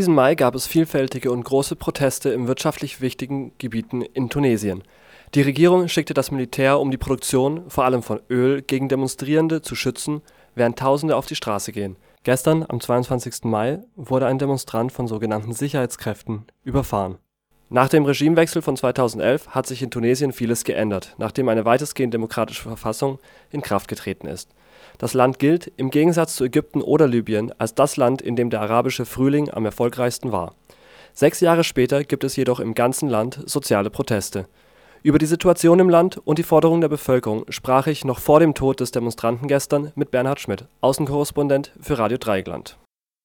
diesem Mai gab es vielfältige und große Proteste in wirtschaftlich wichtigen Gebieten in Tunesien. Die Regierung schickte das Militär, um die Produktion, vor allem von Öl, gegen Demonstrierende zu schützen, während Tausende auf die Straße gehen. Gestern, am 22. Mai, wurde ein Demonstrant von sogenannten Sicherheitskräften überfahren. Nach dem Regimewechsel von 2011 hat sich in Tunesien vieles geändert, nachdem eine weitestgehend demokratische Verfassung in Kraft getreten ist. Das Land gilt, im Gegensatz zu Ägypten oder Libyen, als das Land, in dem der arabische Frühling am erfolgreichsten war. Sechs Jahre später gibt es jedoch im ganzen Land soziale Proteste über die Situation im Land und die Forderungen der Bevölkerung sprach ich noch vor dem Tod des Demonstranten gestern mit Bernhard Schmidt, Außenkorrespondent für Radio Dreieckland.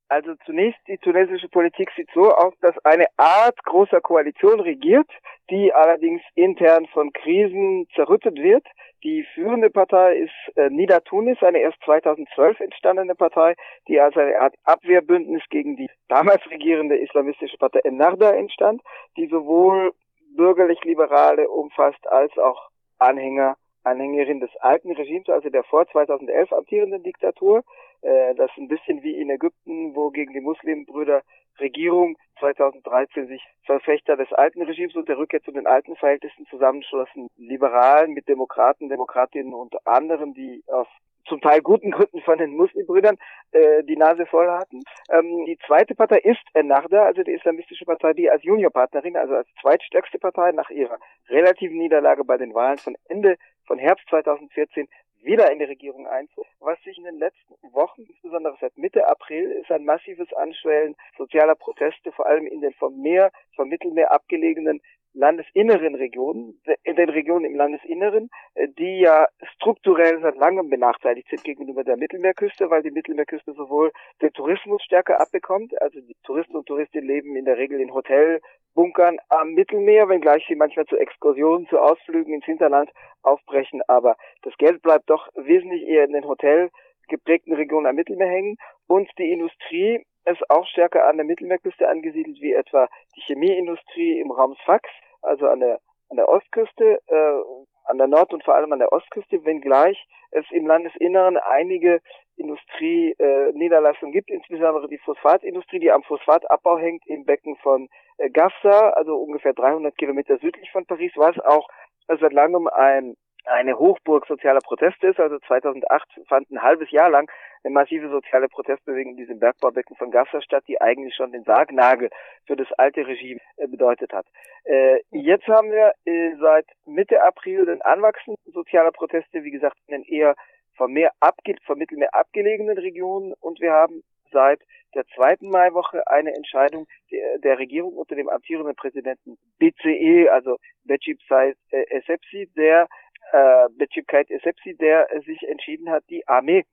Also zunächst, die tunesische Politik sieht so aus, dass eine Art großer Koalition regiert, die allerdings intern von Krisen zerrüttet wird. Die führende Partei ist äh, Nida Tunis, eine erst 2012 entstandene Partei, die als eine Art Abwehrbündnis gegen die damals regierende islamistische Partei Ennahda entstand, die sowohl bürgerlich-Liberale umfasst als auch Anhänger, Anhängerin des alten Regimes, also der vor 2011 amtierenden Diktatur. Äh, das ist ein bisschen wie in Ägypten, wo gegen die Muslimbrüder Regierung 2013 sich Verfechter des alten Regimes und der Rückkehr zu den alten Verhältnissen zusammenschlossen. Liberalen mit Demokraten, Demokratinnen und anderen, die aus zum Teil guten Gründen von den Muslimbrüdern äh, die Nase voll hatten. Ähm, die zweite Partei ist Ennahda, also die islamistische Partei, die als Juniorpartnerin, also als zweitstärkste Partei nach ihrer relativen Niederlage bei den Wahlen von Ende von Herbst 2014 wieder in die Regierung einzog. Was sich in den letzten Wochen, insbesondere seit Mitte April, ist ein massives Anschwellen sozialer Proteste, vor allem in den vom Meer, vom Mittelmeer abgelegenen landesinneren Regionen, in den Regionen im Landesinneren, äh, die ja strukturell seit langem benachteiligt sind gegenüber der Mittelmeerküste, weil die Mittelmeerküste sowohl den Tourismus stärker abbekommt, also die Touristen und Touristinnen leben in der Regel in Hotelbunkern am Mittelmeer, wenngleich sie manchmal zu Exkursionen, zu Ausflügen ins Hinterland aufbrechen, aber das Geld bleibt doch wesentlich eher in den Hotel geprägten Regionen am Mittelmeer hängen und die Industrie ist auch stärker an der Mittelmeerküste angesiedelt, wie etwa die Chemieindustrie im Raum Sfax, also an der, an der Ostküste, äh, an der Nord- und vor allem an der Ostküste, wenngleich es im Landesinneren einige Industrieniederlassungen äh, gibt, insbesondere die Phosphatindustrie, die am Phosphatabbau hängt im Becken von äh, Gafsa, also ungefähr 300 Kilometer südlich von Paris, was auch seit langem ein eine Hochburg sozialer Proteste ist. Also 2008 fand ein halbes Jahr lang eine massive soziale Protestbewegung in diesem Bergbaubecken von Gafsa statt, die eigentlich schon den Sargnagel für das alte Regime äh, bedeutet hat. Äh, jetzt haben wir äh, seit Mitte April den Anwachsen sozialer Proteste, wie gesagt, in den eher vom Meer abge vom Mittelmeer abgelegenen Regionen und wir haben seit der zweiten Maiwoche eine Entscheidung der, der Regierung unter dem amtierenden Präsidenten BCE, also Becip Said Essebsi, der äh, Becipkait Essebsi, der sich entschieden hat, die Armee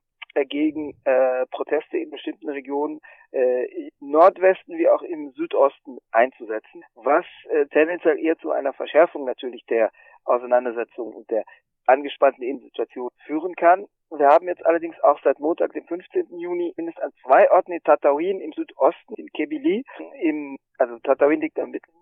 gegen äh, Proteste in bestimmten Regionen äh, im Nordwesten wie auch im Südosten einzusetzen, was äh, tendenziell eher zu einer Verschärfung natürlich der Auseinandersetzung und der angespannten Situation führen kann. Wir haben jetzt allerdings auch seit Montag, dem 15. Juni, mindestens an zwei Orten in Tatooine im Südosten, in Kebili, im, also Tatooine liegt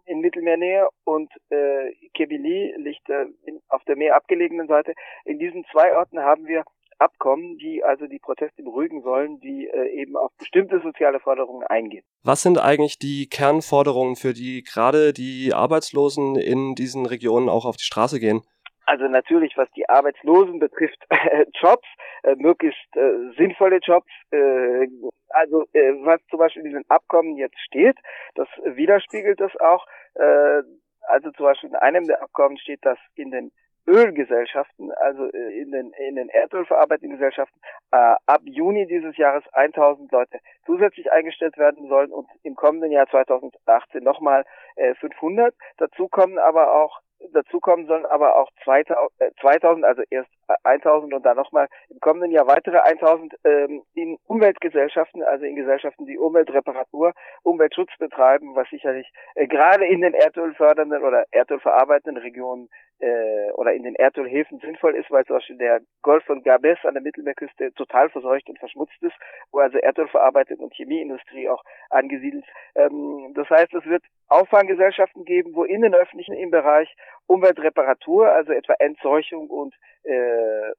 in Mittelmeernähe und äh, Kebili liegt äh, in, auf der mehr abgelegenen Seite. In diesen zwei Orten haben wir Abkommen, die also die Proteste beruhigen sollen, die äh, eben auf bestimmte soziale Forderungen eingehen. Was sind eigentlich die Kernforderungen, für die gerade die Arbeitslosen in diesen Regionen auch auf die Straße gehen? Also natürlich, was die Arbeitslosen betrifft, Jobs, äh, möglichst äh, sinnvolle Jobs. Äh, also äh, was zum Beispiel in diesen Abkommen jetzt steht, das widerspiegelt das auch. Äh, also zum Beispiel in einem der Abkommen steht, dass in den Ölgesellschaften, also äh, in den, in den Erdölverarbeitenden Gesellschaften, äh, ab Juni dieses Jahres 1000 Leute zusätzlich eingestellt werden sollen und im kommenden Jahr 2018 nochmal äh, 500. Dazu kommen aber auch Dazu kommen sollen aber auch 2000, also erst 1000 und dann nochmal im kommenden Jahr weitere 1000 ähm, in Umweltgesellschaften, also in Gesellschaften, die Umweltreparatur, Umweltschutz betreiben, was sicherlich äh, gerade in den erdölfördernden oder erdölverarbeitenden Regionen äh, oder in den Erdölhäfen sinnvoll ist, weil zum Beispiel der Golf von Gabes an der Mittelmeerküste total verseucht und verschmutzt ist, wo also Erdölverarbeitung und Chemieindustrie auch angesiedelt. Ähm, das heißt, es wird Auffanggesellschaften geben, wo in den öffentlichen im Bereich Umweltreparatur, also etwa Entseuchung und äh, äh,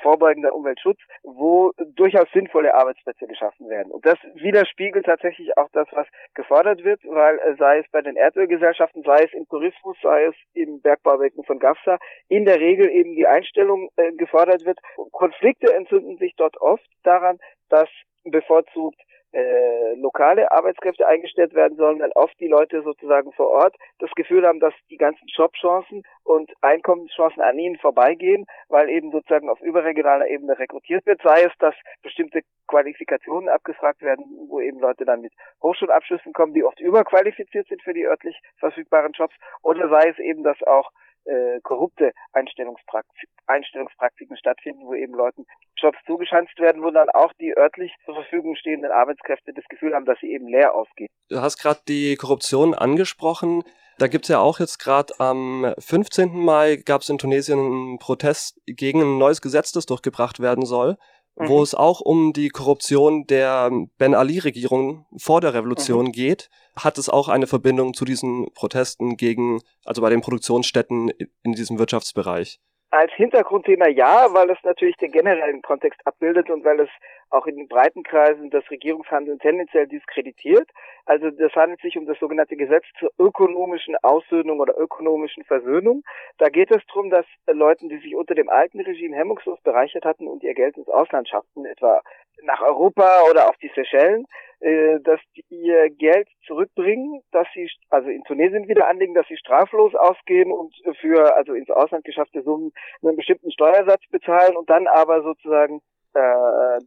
vorbeugender Umweltschutz, wo durchaus sinnvolle Arbeitsplätze geschaffen werden. Und das widerspiegelt tatsächlich auch das, was gefordert wird, weil äh, sei es bei den Erdölgesellschaften, sei es im Tourismus, sei es im Bergbauwerken von GAFSA, in der Regel eben die Einstellung äh, gefordert wird. Konflikte entzünden sich dort oft daran, dass bevorzugt äh, lokale Arbeitskräfte eingestellt werden sollen, weil oft die Leute sozusagen vor Ort das Gefühl haben, dass die ganzen Jobchancen und Einkommenschancen an ihnen vorbeigehen, weil eben sozusagen auf überregionaler Ebene rekrutiert wird, sei es, dass bestimmte Qualifikationen abgefragt werden, wo eben Leute dann mit Hochschulabschlüssen kommen, die oft überqualifiziert sind für die örtlich verfügbaren Jobs, oder sei es eben, dass auch äh, korrupte Einstellungspraktiken, Einstellungspraktiken stattfinden, wo eben Leuten Jobs zugeschanzt werden, wo dann auch die örtlich zur Verfügung stehenden Arbeitskräfte das Gefühl haben, dass sie eben leer ausgehen. Du hast gerade die Korruption angesprochen. Da gibt es ja auch jetzt gerade am 15. Mai gab es in Tunesien einen Protest gegen ein neues Gesetz, das durchgebracht werden soll, mhm. wo es auch um die Korruption der Ben Ali-Regierung vor der Revolution mhm. geht hat es auch eine Verbindung zu diesen Protesten gegen, also bei den Produktionsstätten in diesem Wirtschaftsbereich? Als Hintergrundthema ja, weil es natürlich den generellen Kontext abbildet und weil es auch in den breiten Kreisen das Regierungshandeln tendenziell diskreditiert. Also das handelt sich um das sogenannte Gesetz zur ökonomischen Aussöhnung oder ökonomischen Versöhnung. Da geht es darum, dass Leuten, die sich unter dem alten Regime hemmungslos bereichert hatten und ihr Geld ins Ausland schafften, etwa nach Europa oder auf die Seychellen, äh, dass die ihr Geld zurückbringen, dass sie also in Tunesien wieder anlegen, dass sie straflos ausgeben und für also ins Ausland geschaffte Summen einen bestimmten Steuersatz bezahlen und dann aber sozusagen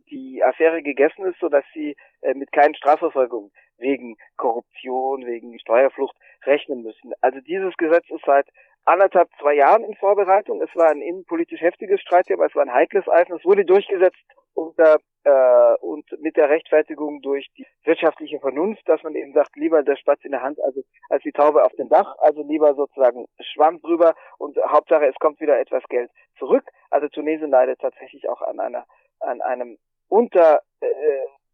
die Affäre gegessen ist, so dass sie äh, mit keinen Strafverfolgungen wegen Korruption, wegen Steuerflucht rechnen müssen. Also dieses Gesetz ist seit anderthalb, zwei Jahren in Vorbereitung. Es war ein innenpolitisch heftiges Streitthema, es war ein heikles Eisen. Es wurde durchgesetzt unter äh, und mit der Rechtfertigung durch die wirtschaftliche Vernunft, dass man eben sagt, lieber der Spatz in der Hand also als die Taube auf dem Dach, also lieber sozusagen Schwamm drüber und Hauptsache es kommt wieder etwas Geld zurück. Also Tunesien leidet tatsächlich auch an einer an einem unter äh,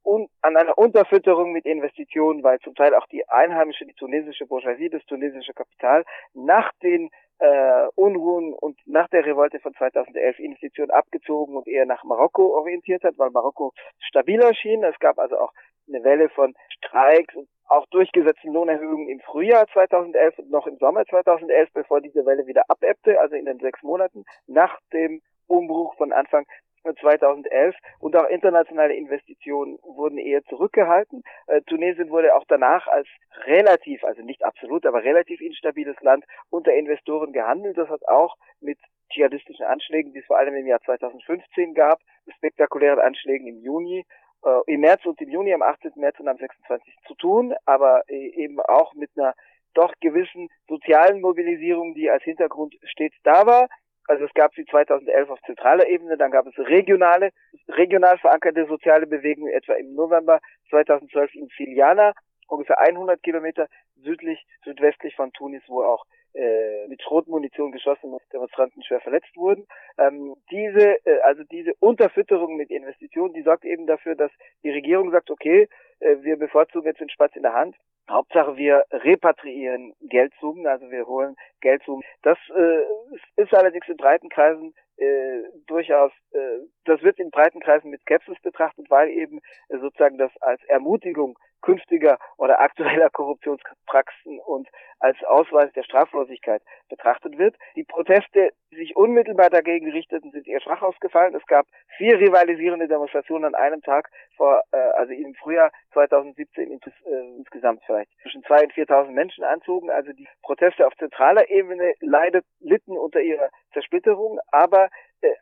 un, an einer Unterfütterung mit Investitionen, weil zum Teil auch die einheimische, die tunesische Bourgeoisie, das tunesische Kapital nach den äh, Unruhen und nach der Revolte von 2011 Investitionen abgezogen und eher nach Marokko orientiert hat, weil Marokko stabiler schien. Es gab also auch eine Welle von Streiks und auch durchgesetzten Lohnerhöhungen im Frühjahr 2011 und noch im Sommer 2011, bevor diese Welle wieder abebbte, also in den sechs Monaten nach dem Umbruch von Anfang 2011 und auch internationale Investitionen wurden eher zurückgehalten. Äh, Tunesien wurde auch danach als relativ, also nicht absolut, aber relativ instabiles Land unter Investoren gehandelt. Das hat auch mit dschihadistischen Anschlägen, die es vor allem im Jahr 2015 gab, spektakulären Anschlägen im Juni, äh, im März und im Juni, am 18. März und am 26. zu tun, aber äh, eben auch mit einer doch gewissen sozialen Mobilisierung, die als Hintergrund stets da war. Also es gab sie 2011 auf zentraler Ebene, dann gab es regionale, regional verankerte soziale Bewegungen, etwa im November 2012 in Filiana, ungefähr 100 Kilometer südlich, südwestlich von Tunis, wo auch äh, mit Schrotmunition geschossene Demonstranten schwer verletzt wurden. Ähm, diese, äh, also diese Unterfütterung mit Investitionen, die sorgt eben dafür, dass die Regierung sagt, okay, äh, wir bevorzugen jetzt den Spatz in der Hand. Hauptsache wir repatriieren Geldsummen, also wir holen Geldsummen. Das äh, ist allerdings in breiten Kreisen äh, durchaus, äh, das wird in breiten Kreisen mit Skepsis betrachtet, weil eben äh, sozusagen das als Ermutigung künftiger oder aktueller Korruptionspraxen und als Ausweis der Straflosigkeit betrachtet wird. Die Proteste, die sich unmittelbar dagegen richteten, sind eher schwach ausgefallen. Es gab vier rivalisierende Demonstrationen an einem Tag vor, äh, also im Frühjahr 2017 ins, äh, insgesamt vielleicht zwischen zwei und 4.000 Menschen anzogen. Also die Proteste auf zentraler Ebene leidet, litten unter ihrer Zersplitterung, aber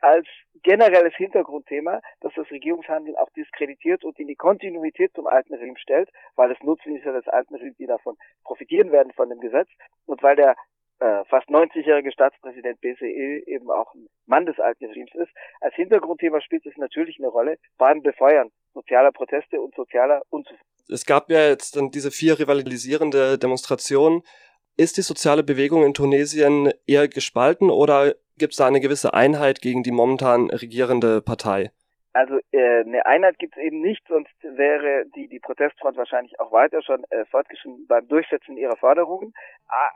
als generelles Hintergrundthema, dass das Regierungshandeln auch diskreditiert und in die Kontinuität zum alten Regime stellt, weil es ja des alten Regimes, die davon profitieren werden von dem Gesetz und weil der äh, fast 90-jährige Staatspräsident BCE eben auch ein Mann des alten Regimes ist. Als Hintergrundthema spielt es natürlich eine Rolle beim Befeuern sozialer Proteste und sozialer Unzufriedenheit. Es gab ja jetzt dann diese vier rivalisierende Demonstrationen. Ist die soziale Bewegung in Tunesien eher gespalten oder gibt es da eine gewisse Einheit gegen die momentan regierende Partei? Also äh, eine Einheit gibt es eben nicht, sonst wäre die, die Protestfront wahrscheinlich auch weiter schon äh, fortgeschritten beim Durchsetzen ihrer Forderungen.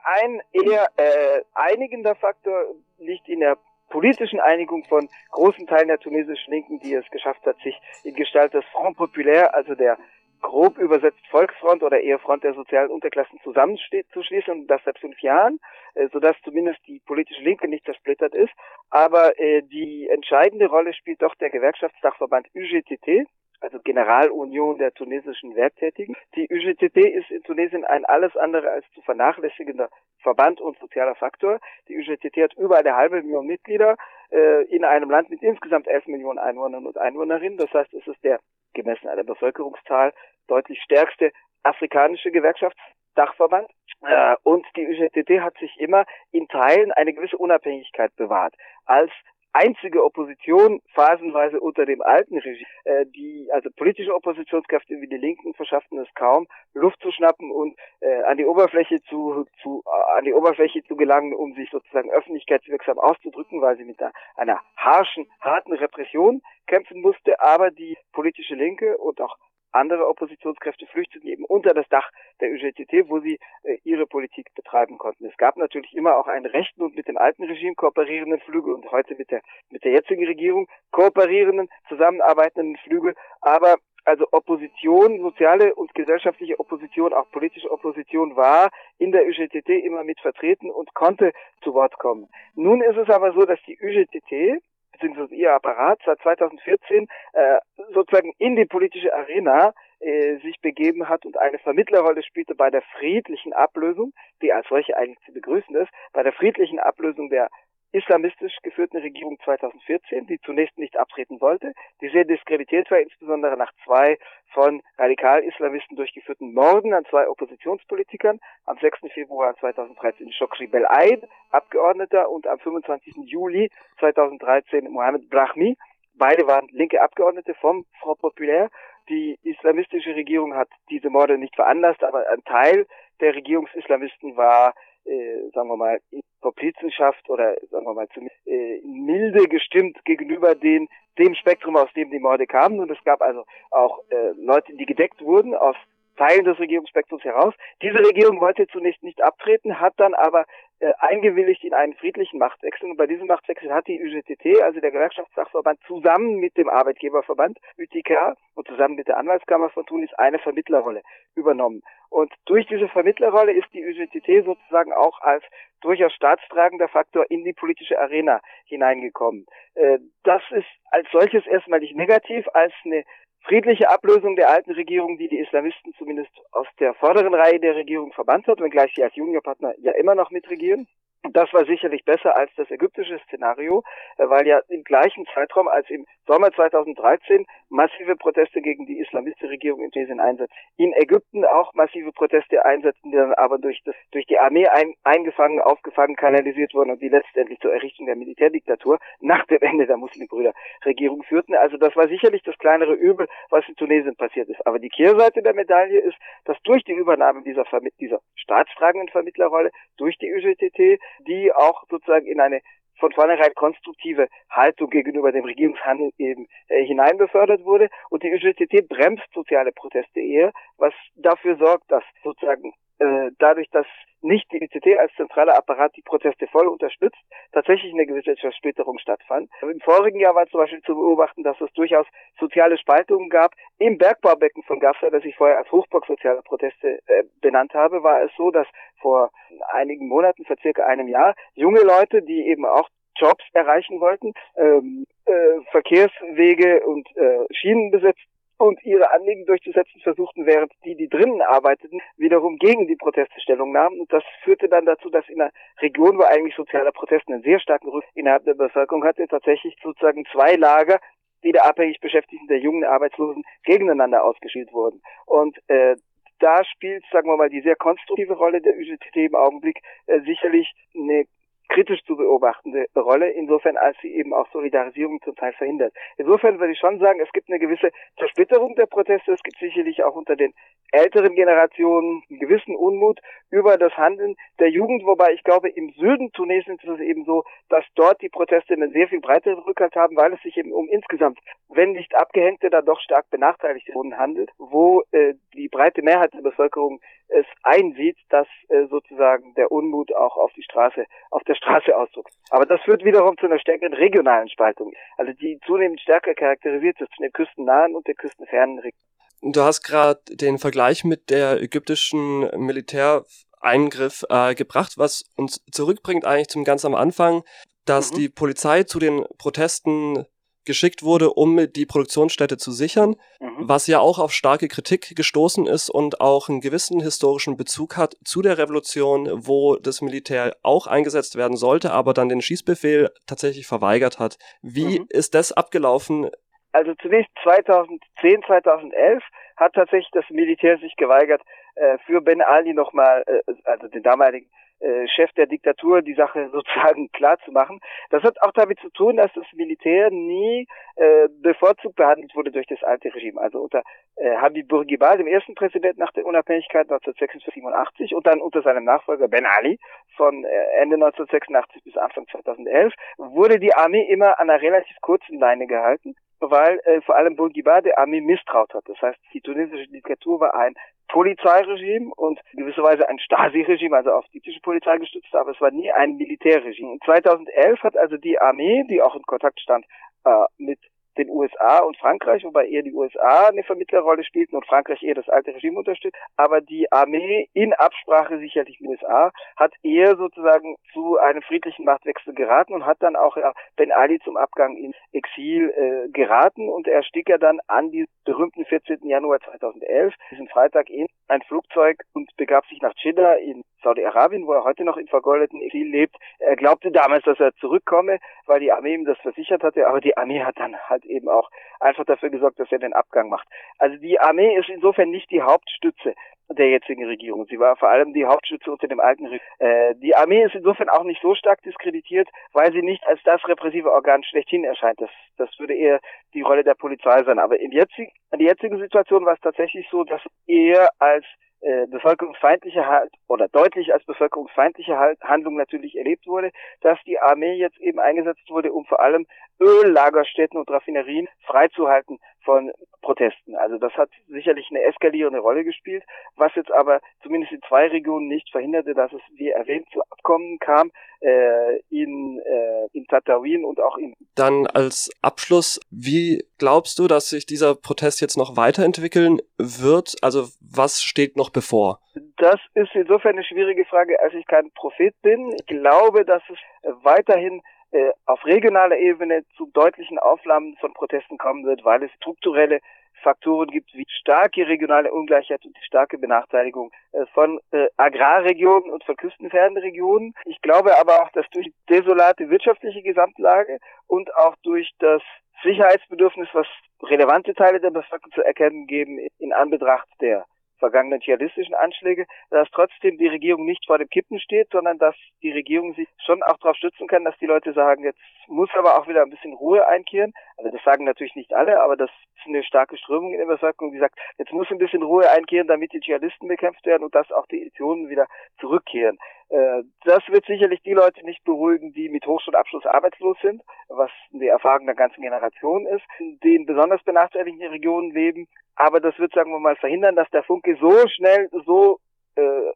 Ein eher äh, einigender Faktor liegt in der politischen Einigung von großen Teilen der tunesischen Linken, die es geschafft hat, sich in Gestalt des Front Populaire, also der grob übersetzt Volksfront oder eher Front der sozialen Unterklassen zusammenzuschließen und das seit fünf Jahren, äh, sodass zumindest die politische Linke nicht zersplittert ist. Aber äh, die entscheidende Rolle spielt doch der Gewerkschaftsdachverband UGTT, also Generalunion der tunesischen Werktätigen. Die UGTT ist in Tunesien ein alles andere als zu vernachlässigender Verband und sozialer Faktor. Die UGTT hat über eine halbe Million Mitglieder äh, in einem Land mit insgesamt elf Millionen Einwohnern und Einwohnerinnen. Das heißt, es ist der gemessen an der Bevölkerungszahl deutlich stärkste afrikanische Gewerkschaftsdachverband. Äh, und die UGTT hat sich immer in Teilen eine gewisse Unabhängigkeit bewahrt. Als einzige Opposition phasenweise unter dem alten Regime. Äh, die also politische Oppositionskräfte wie die Linken verschafften es kaum, Luft zu schnappen und äh, an die Oberfläche zu, zu äh, an die Oberfläche zu gelangen, um sich sozusagen öffentlichkeitswirksam auszudrücken, weil sie mit einer, einer harschen, harten Repression kämpfen musste. Aber die politische Linke und auch andere Oppositionskräfte flüchteten eben unter das Dach der UGTT, wo sie äh, ihre Politik betreiben konnten. Es gab natürlich immer auch einen rechten und mit dem alten Regime kooperierenden Flügel und heute mit der, mit der jetzigen Regierung kooperierenden, zusammenarbeitenden Flügel. Aber also Opposition, soziale und gesellschaftliche Opposition, auch politische Opposition war in der UGTT immer mit vertreten und konnte zu Wort kommen. Nun ist es aber so, dass die UGTT beziehungsweise ihr Apparat seit 2014 äh, sozusagen in die politische Arena äh, sich begeben hat und eine Vermittlerrolle spielte bei der friedlichen Ablösung, die als solche eigentlich zu begrüßen ist, bei der friedlichen Ablösung der islamistisch geführten Regierung 2014, die zunächst nicht abtreten wollte, die sehr diskreditiert war, insbesondere nach zwei von Radikal-Islamisten durchgeführten Morden an zwei Oppositionspolitikern, am 6. Februar 2013 Shokri Belaid, Abgeordneter, und am 25. Juli 2013 Mohamed Brahmi. Beide waren linke Abgeordnete vom Front Populaire. Die islamistische Regierung hat diese Morde nicht veranlasst, aber ein Teil der Regierungsislamisten war äh, sagen wir mal, Komplizenschaft oder sagen wir mal zumindest äh, milde gestimmt gegenüber den, dem Spektrum, aus dem die Morde kamen. Und es gab also auch äh, Leute, die gedeckt wurden aus Teilen des Regierungsspektrums heraus. Diese Regierung wollte zunächst nicht abtreten, hat dann aber äh, eingewilligt in einen friedlichen Machtwechsel. Und bei diesem Machtwechsel hat die UGTT, also der Gewerkschaftssachverband, zusammen mit dem Arbeitgeberverband UTK und zusammen mit der Anwaltskammer von Tunis eine Vermittlerrolle übernommen. Und durch diese Vermittlerrolle ist die UGTT sozusagen auch als durchaus staatstragender Faktor in die politische Arena hineingekommen. Äh, das ist als solches erstmal nicht negativ, als eine friedliche Ablösung der alten Regierung, die die Islamisten zumindest aus der vorderen Reihe der Regierung verbannt hat, wenngleich sie als Juniorpartner ja immer noch mitregieren. Das war sicherlich besser als das ägyptische Szenario, äh, weil ja im gleichen Zeitraum als im Sommer 2013 massive Proteste gegen die islamistische Regierung in Tunesien einsetzen. In Ägypten auch massive Proteste einsetzen, die dann aber durch, das, durch die Armee ein, eingefangen, aufgefangen, kanalisiert wurden und die letztendlich zur Errichtung der Militärdiktatur nach dem Ende der Muslimbrüderregierung führten. Also das war sicherlich das kleinere Übel, was in Tunesien passiert ist. Aber die Kehrseite der Medaille ist, dass durch die Übernahme dieser, dieser staatstragenden Vermittlerrolle durch die UGTT die auch sozusagen in eine von vornherein konstruktive Haltung gegenüber dem Regierungshandel eben äh, hineinbefördert wurde. Und die UGTT bremst soziale Proteste eher, was dafür sorgt, dass sozusagen äh, dadurch, dass nicht die ICT als zentraler Apparat die Proteste voll unterstützt, tatsächlich eine gewisse Zersplitterung stattfand. Im vorigen Jahr war zum Beispiel zu beobachten, dass es durchaus soziale Spaltungen gab. Im Bergbaubecken von Gafsa, das ich vorher als Hochburg sozialer Proteste äh, benannt habe, war es so, dass vor einigen Monaten, vor circa einem Jahr, junge Leute, die eben auch Jobs erreichen wollten, ähm, äh, Verkehrswege und äh, Schienen besetzt und ihre Anliegen durchzusetzen versuchten, während die, die drinnen arbeiteten, wiederum gegen die Proteste Stellung nahmen. Und das führte dann dazu, dass in einer Region, wo eigentlich sozialer Protest einen sehr starken Rück innerhalb der Bevölkerung hatte, tatsächlich sozusagen zwei Lager wieder abhängig Beschäftigten der jungen Arbeitslosen gegeneinander ausgeschielt wurden. Und äh, da spielt, sagen wir mal, die sehr konstruktive Rolle der UGTT im Augenblick äh, sicherlich eine kritisch zu beobachtende Rolle, insofern als sie eben auch Solidarisierung zum Teil verhindert. Insofern würde ich schon sagen, es gibt eine gewisse Zersplitterung der Proteste, es gibt sicherlich auch unter den älteren Generationen einen gewissen Unmut über das Handeln der Jugend, wobei ich glaube, im Süden Tunesiens ist es eben so, dass dort die Proteste einen sehr viel breiteren Rückhalt haben, weil es sich eben um insgesamt, wenn nicht abgehängte, dann doch stark benachteiligte Wohnen handelt, wo äh, die breite Mehrheit der Bevölkerung es einsieht, dass äh, sozusagen der Unmut auch auf die Straße, auf der Straße ausdrückt. Aber das führt wiederum zu einer stärkeren regionalen Spaltung, also die zunehmend stärker charakterisiert ist zwischen den küstennahen und den küstenfernen Regionen. Du hast gerade den Vergleich mit der ägyptischen Militäreingriff äh, gebracht, was uns zurückbringt eigentlich zum ganz am Anfang, dass mhm. die Polizei zu den Protesten geschickt wurde, um die Produktionsstätte zu sichern, mhm. was ja auch auf starke Kritik gestoßen ist und auch einen gewissen historischen Bezug hat zu der Revolution, wo das Militär auch eingesetzt werden sollte, aber dann den Schießbefehl tatsächlich verweigert hat. Wie mhm. ist das abgelaufen? Also zunächst 2010, 2011 hat tatsächlich das Militär sich geweigert, äh, für Ben Ali nochmal, äh, also den damaligen äh, Chef der Diktatur die Sache sozusagen klar zu machen. Das hat auch damit zu tun, dass das Militär nie äh, bevorzugt behandelt wurde durch das alte Regime. Also unter äh, Habib Bourguiba, dem ersten Präsidenten nach der Unabhängigkeit 1986 und dann unter seinem Nachfolger Ben Ali von äh, Ende 1986 bis Anfang 2011 wurde die Armee immer an einer relativ kurzen Leine gehalten weil äh, vor allem Bourguiba der Armee misstraut hat. Das heißt, die tunesische Diktatur war ein Polizeiregime und gewisserweise ein Stasi-Regime, also auf die typische Polizei gestützt, aber es war nie ein Militärregime. 2011 hat also die Armee, die auch in Kontakt stand äh, mit den USA und Frankreich, wobei eher die USA eine Vermittlerrolle spielten und Frankreich eher das alte Regime unterstützt. Aber die Armee in Absprache sicherlich mit den USA hat eher sozusagen zu einem friedlichen Machtwechsel geraten und hat dann auch Ben Ali zum Abgang in Exil äh, geraten und er stieg ja dann an diesem berühmten 14. Januar 2011, diesen Freitag in ein Flugzeug und begab sich nach Jeddah in Saudi-Arabien, wo er heute noch im vergoldeten Exil lebt. Er glaubte damals, dass er zurückkomme, weil die Armee ihm das versichert hatte, aber die Armee hat dann halt eben auch einfach dafür gesorgt, dass er den Abgang macht. Also die Armee ist insofern nicht die Hauptstütze der jetzigen Regierung. Sie war vor allem die Hauptstütze unter dem alten Regime. Äh, die Armee ist insofern auch nicht so stark diskreditiert, weil sie nicht als das repressive Organ schlechthin erscheint. Das, das würde eher die Rolle der Polizei sein. Aber in, jetzig, in der jetzigen Situation war es tatsächlich so, dass er als äh, bevölkerungsfeindliche halt oder deutlich als bevölkerungsfeindliche halt, Handlung natürlich erlebt wurde, dass die Armee jetzt eben eingesetzt wurde, um vor allem Öllagerstätten und Raffinerien freizuhalten von Protesten. Also das hat sicherlich eine eskalierende Rolle gespielt, was jetzt aber zumindest in zwei Regionen nicht verhinderte, dass es, wie erwähnt, zu Abkommen kam, äh, in, äh, in Tatawin und auch in... Dann als Abschluss, wie glaubst du, dass sich dieser Protest jetzt noch weiterentwickeln wird? Also was steht noch bevor? Das ist insofern eine schwierige Frage, als ich kein Prophet bin. Ich glaube, dass es weiterhin äh, auf regionaler Ebene zu deutlichen Auflahmen von Protesten kommen wird, weil es strukturelle Faktoren gibt wie starke regionale Ungleichheit und die starke Benachteiligung äh, von äh, Agrarregionen und von küstenfernen Regionen. Ich glaube aber auch, dass durch die desolate wirtschaftliche Gesamtlage und auch durch das Sicherheitsbedürfnis, was relevante Teile der Bevölkerung zu erkennen geben in Anbetracht der vergangenen dschihadistischen Anschläge, dass trotzdem die Regierung nicht vor dem Kippen steht, sondern dass die Regierung sich schon auch darauf stützen kann, dass die Leute sagen, jetzt muss aber auch wieder ein bisschen Ruhe einkehren. Also das sagen natürlich nicht alle, aber das ist eine starke Strömung in der Bevölkerung, die sagt, jetzt muss ein bisschen Ruhe einkehren, damit die Dschihadisten bekämpft werden und dass auch die Editionen wieder zurückkehren. Äh, das wird sicherlich die Leute nicht beruhigen, die mit Hochschulabschluss arbeitslos sind, was die Erfahrung der ganzen Generation ist, die in besonders benachteiligten Regionen leben. Aber das wird, sagen wir mal, verhindern, dass der Funke so schnell, so äh,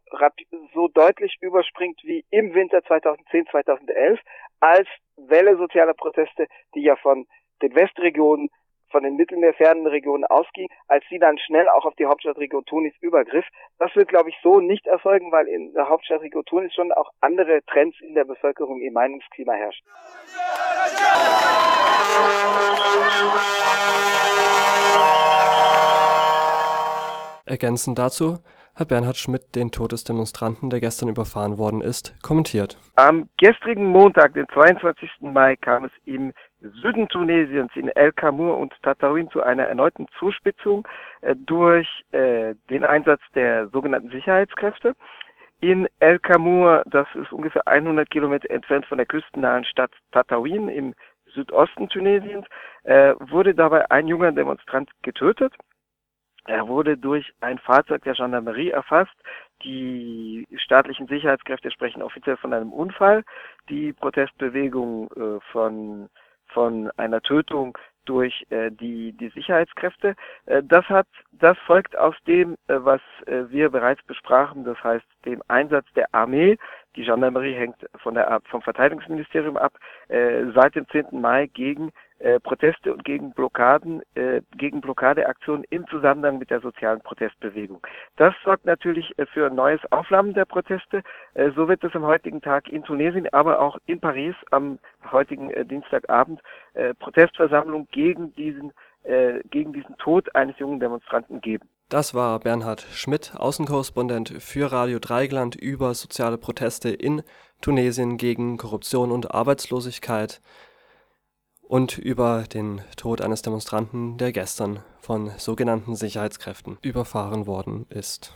so deutlich überspringt wie im Winter 2010, 2011, als Welle sozialer Proteste, die ja von den Westregionen von den mittelmeerfernen Regionen ausging, als sie dann schnell auch auf die Hauptstadtregion Tunis übergriff. Das wird, glaube ich, so nicht erfolgen, weil in der Hauptstadtregion Tunis schon auch andere Trends in der Bevölkerung im Meinungsklima herrschen. Ergänzend dazu hat Bernhard Schmidt den Tod des Demonstranten, der gestern überfahren worden ist, kommentiert. Am gestrigen Montag, den 22. Mai, kam es im Süden Tunesiens in El Kamur und Tatouin zu einer erneuten Zuspitzung äh, durch äh, den Einsatz der sogenannten Sicherheitskräfte. In El Kamur, das ist ungefähr 100 Kilometer entfernt von der küstennahen Stadt Tatouin im Südosten Tunesiens, äh, wurde dabei ein junger Demonstrant getötet. Er wurde durch ein Fahrzeug der Gendarmerie erfasst. Die staatlichen Sicherheitskräfte sprechen offiziell von einem Unfall. Die Protestbewegung äh, von von einer Tötung durch äh, die, die Sicherheitskräfte. Äh, das hat, das folgt aus dem, äh, was äh, wir bereits besprachen, das heißt dem Einsatz der Armee. Die Gendarmerie hängt von der, vom Verteidigungsministerium ab, äh, seit dem 10. Mai gegen äh, Proteste und gegen Blockaden, äh, gegen Blockadeaktionen im Zusammenhang mit der sozialen Protestbewegung. Das sorgt natürlich äh, für ein neues Aufflammen der Proteste. Äh, so wird es am heutigen Tag in Tunesien, aber auch in Paris am heutigen äh, Dienstagabend äh, Protestversammlung gegen diesen gegen diesen Tod eines jungen Demonstranten geben. Das war Bernhard Schmidt, Außenkorrespondent für Radio Dreigland über soziale Proteste in Tunesien gegen Korruption und Arbeitslosigkeit und über den Tod eines Demonstranten, der gestern von sogenannten Sicherheitskräften überfahren worden ist